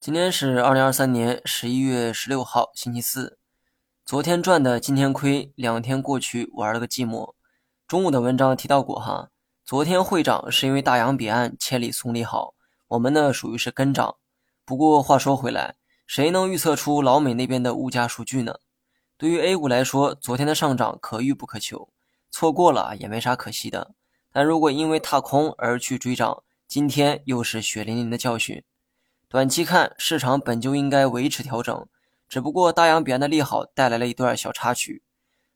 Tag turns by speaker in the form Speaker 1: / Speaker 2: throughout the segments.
Speaker 1: 今天是二零二三年十一月十六号，星期四。昨天赚的今天亏，两天过去玩了个寂寞。中午的文章提到过哈，昨天会涨是因为大洋彼岸千里送利好，我们呢属于是跟涨。不过话说回来，谁能预测出老美那边的物价数据呢？对于 A 股来说，昨天的上涨可遇不可求，错过了也没啥可惜的。但如果因为踏空而去追涨，今天又是血淋淋的教训。短期看，市场本就应该维持调整，只不过大洋彼岸的利好带来了一段小插曲。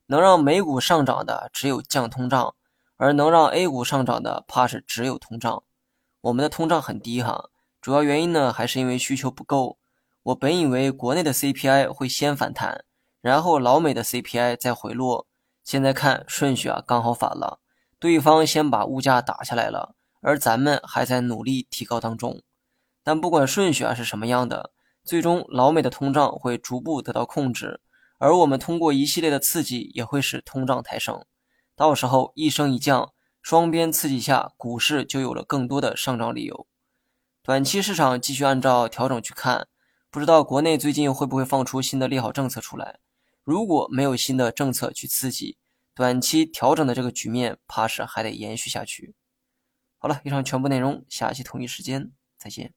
Speaker 1: 能让美股上涨的只有降通胀，而能让 A 股上涨的怕是只有通胀。我们的通胀很低哈，主要原因呢还是因为需求不够。我本以为国内的 CPI 会先反弹，然后老美的 CPI 再回落，现在看顺序啊刚好反了，对方先把物价打下来了，而咱们还在努力提高当中。但不管顺序啊是什么样的，最终老美的通胀会逐步得到控制，而我们通过一系列的刺激也会使通胀抬升，到时候一升一降，双边刺激下，股市就有了更多的上涨理由。短期市场继续按照调整去看，不知道国内最近会不会放出新的利好政策出来？如果没有新的政策去刺激，短期调整的这个局面怕是还得延续下去。好了，以上全部内容，下期同一时间再见。